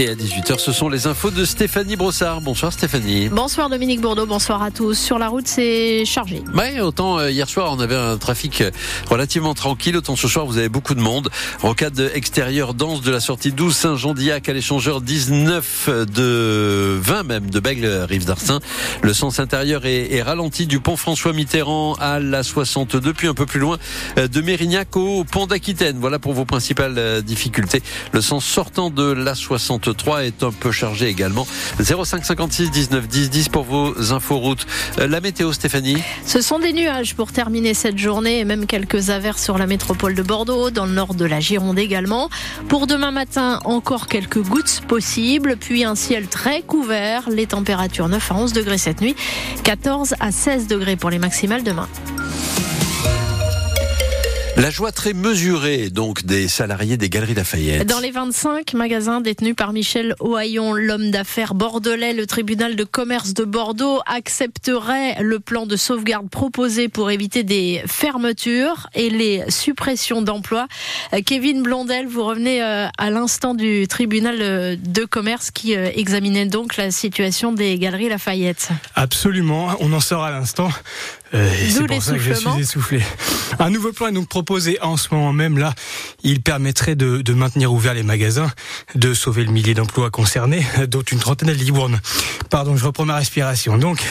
Et à 18h, ce sont les infos de Stéphanie Brossard. Bonsoir Stéphanie. Bonsoir Dominique Bourdeau, bonsoir à tous. Sur la route, c'est chargé. Ouais, autant euh, hier soir, on avait un trafic euh, relativement tranquille, autant ce soir, vous avez beaucoup de monde. Rocade extérieure dense de la sortie 12 Saint-Jean-Diac à l'échangeur 19 de 20 même de Bègle, Rive d'Arsin. Le sens intérieur est, est, ralenti du pont François Mitterrand à la 62, puis un peu plus loin euh, de Mérignac au pont d'Aquitaine. Voilà pour vos principales difficultés. Le sens sortant de la 62 3 est un peu chargé également. 05 56 19 10 10 pour vos infos routes. Euh, la météo, Stéphanie Ce sont des nuages pour terminer cette journée et même quelques averses sur la métropole de Bordeaux, dans le nord de la Gironde également. Pour demain matin, encore quelques gouttes possibles, puis un ciel très couvert. Les températures 9 à 11 degrés cette nuit, 14 à 16 degrés pour les maximales demain. La joie très mesurée donc des salariés des Galeries Lafayette. Dans les 25 magasins détenus par Michel Ohaillon, l'homme d'affaires bordelais, le tribunal de commerce de Bordeaux accepterait le plan de sauvegarde proposé pour éviter des fermetures et les suppressions d'emplois. Kevin Blondel, vous revenez euh, à l'instant du tribunal euh, de commerce qui euh, examinait donc la situation des Galeries Lafayette. Absolument, on en sort à l'instant. Euh, c'est pour ça que je suis essoufflé. Un nouveau plan est donc proposé en ce moment même. Là, il permettrait de, de maintenir ouverts les magasins, de sauver le millier d'emplois concernés, dont une trentaine à Libourne. Pardon, je reprends ma respiration. Donc,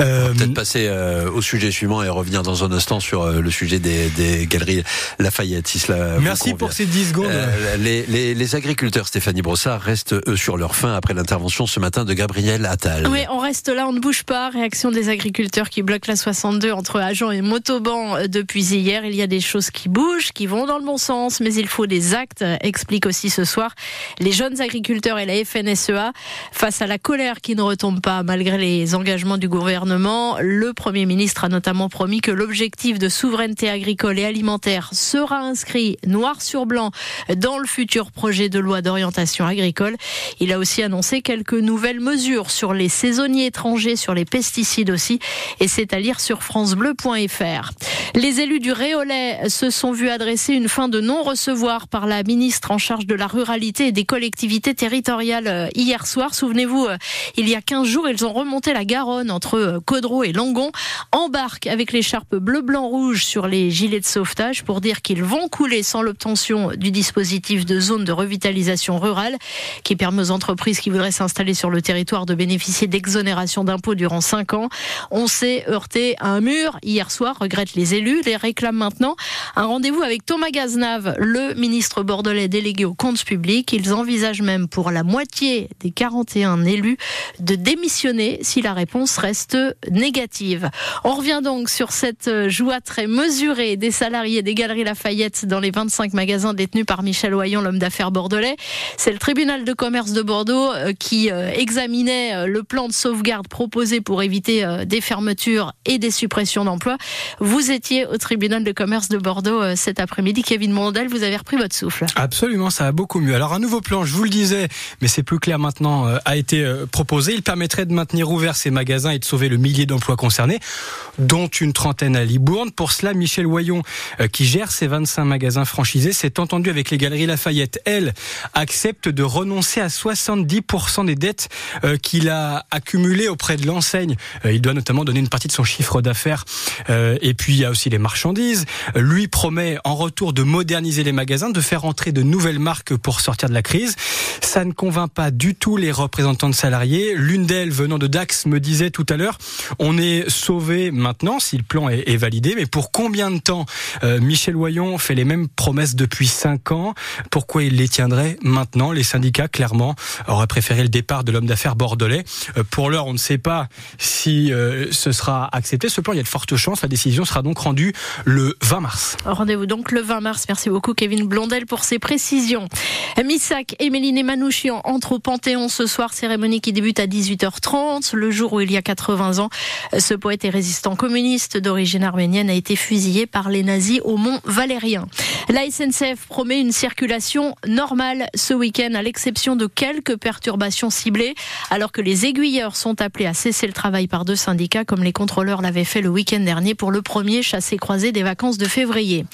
euh, peut-être passer euh, au sujet suivant et revenir dans un instant sur euh, le sujet des, des galeries Lafayette. Si cela Merci pour ces 10 secondes. Euh, les, les, les, agriculteurs, Stéphanie Brossard, restent eux sur leur faim après l'intervention ce matin de Gabriel Attal. Oui, on reste là, on ne bouge pas. Réaction des agriculteurs qui bloquent la 62 entre Agen et Motoban depuis hier. Il y a des choses qui bougent, qui vont dans le bon sens, mais il faut des actes, explique aussi ce soir les jeunes agriculteurs et la FNSEA face à la colère qui ne retombe pas malgré les engagements du gouvernement le Premier ministre a notamment promis que l'objectif de souveraineté agricole et alimentaire sera inscrit noir sur blanc dans le futur projet de loi d'orientation agricole. Il a aussi annoncé quelques nouvelles mesures sur les saisonniers étrangers, sur les pesticides aussi, et c'est à lire sur francebleu.fr. Les élus du Réolais se sont vus adresser une fin de non-recevoir par la ministre en charge de la ruralité et des collectivités territoriales euh, hier soir. Souvenez-vous, euh, il y a 15 jours, ils ont remonté la Garonne entre euh, Caudreau et Langon embarquent avec l'écharpe bleu, blanc, rouge sur les gilets de sauvetage pour dire qu'ils vont couler sans l'obtention du dispositif de zone de revitalisation rurale qui permet aux entreprises qui voudraient s'installer sur le territoire de bénéficier d'exonération d'impôts durant 5 ans. On s'est heurté à un mur hier soir, regrettent les élus, les réclament maintenant. Un rendez-vous avec Thomas Gaznave, le ministre bordelais délégué aux comptes publics. Ils envisagent même pour la moitié des 41 élus de démissionner si la réponse reste négative. On revient donc sur cette joie très mesurée des salariés des Galeries Lafayette dans les 25 magasins détenus par Michel Oyon, l'homme d'affaires bordelais. C'est le tribunal de commerce de Bordeaux euh, qui euh, examinait euh, le plan de sauvegarde proposé pour éviter des fermetures et des suppressions d'emplois. Vous étiez au tribunal de commerce de Bordeaux cet après-midi. Kevin Mondel, vous avez repris votre souffle. Absolument, ça va beaucoup mieux. Alors un nouveau plan, je vous le disais, mais c'est plus clair maintenant, a été proposé. Il permettrait de maintenir ouverts ces magasins et de sauver le millier d'emplois concernés, dont une trentaine à Libourne. Pour cela, Michel Wayon, euh, qui gère ces 25 magasins franchisés, s'est entendu avec les Galeries Lafayette. Elle accepte de renoncer à 70% des dettes euh, qu'il a accumulées auprès de l'enseigne. Euh, il doit notamment donner une partie de son chiffre d'affaires. Et puis, il y a aussi les marchandises. Lui promet en retour de moderniser les magasins, de faire entrer de nouvelles marques pour sortir de la crise. Ça ne convainc pas du tout les représentants de salariés. L'une d'elles, venant de Dax, me disait tout à l'heure On est sauvé maintenant si le plan est, validé, mais pour combien de temps Michel Oyon fait les mêmes promesses depuis cinq ans? Pourquoi il les tiendrait maintenant? Les syndicats, clairement, auraient préféré le départ de l'homme d'affaires bordelais. Pour l'heure, on ne sait pas si ce sera accepté. Ce plan, il y a de fortes chances. La décision sera donc rendue le 20 mars. Rendez-vous donc le 20 mars. Merci beaucoup Kevin Blondel pour ses précisions. Missak et Méline Manouchian entrent au Panthéon ce soir, cérémonie qui débute à 18h30, le jour où il y a 80 ce poète et résistant communiste d'origine arménienne a été fusillé par les nazis au Mont Valérien. La SNCF promet une circulation normale ce week-end, à l'exception de quelques perturbations ciblées, alors que les aiguilleurs sont appelés à cesser le travail par deux syndicats, comme les contrôleurs l'avaient fait le week-end dernier pour le premier chassé-croisé des vacances de février.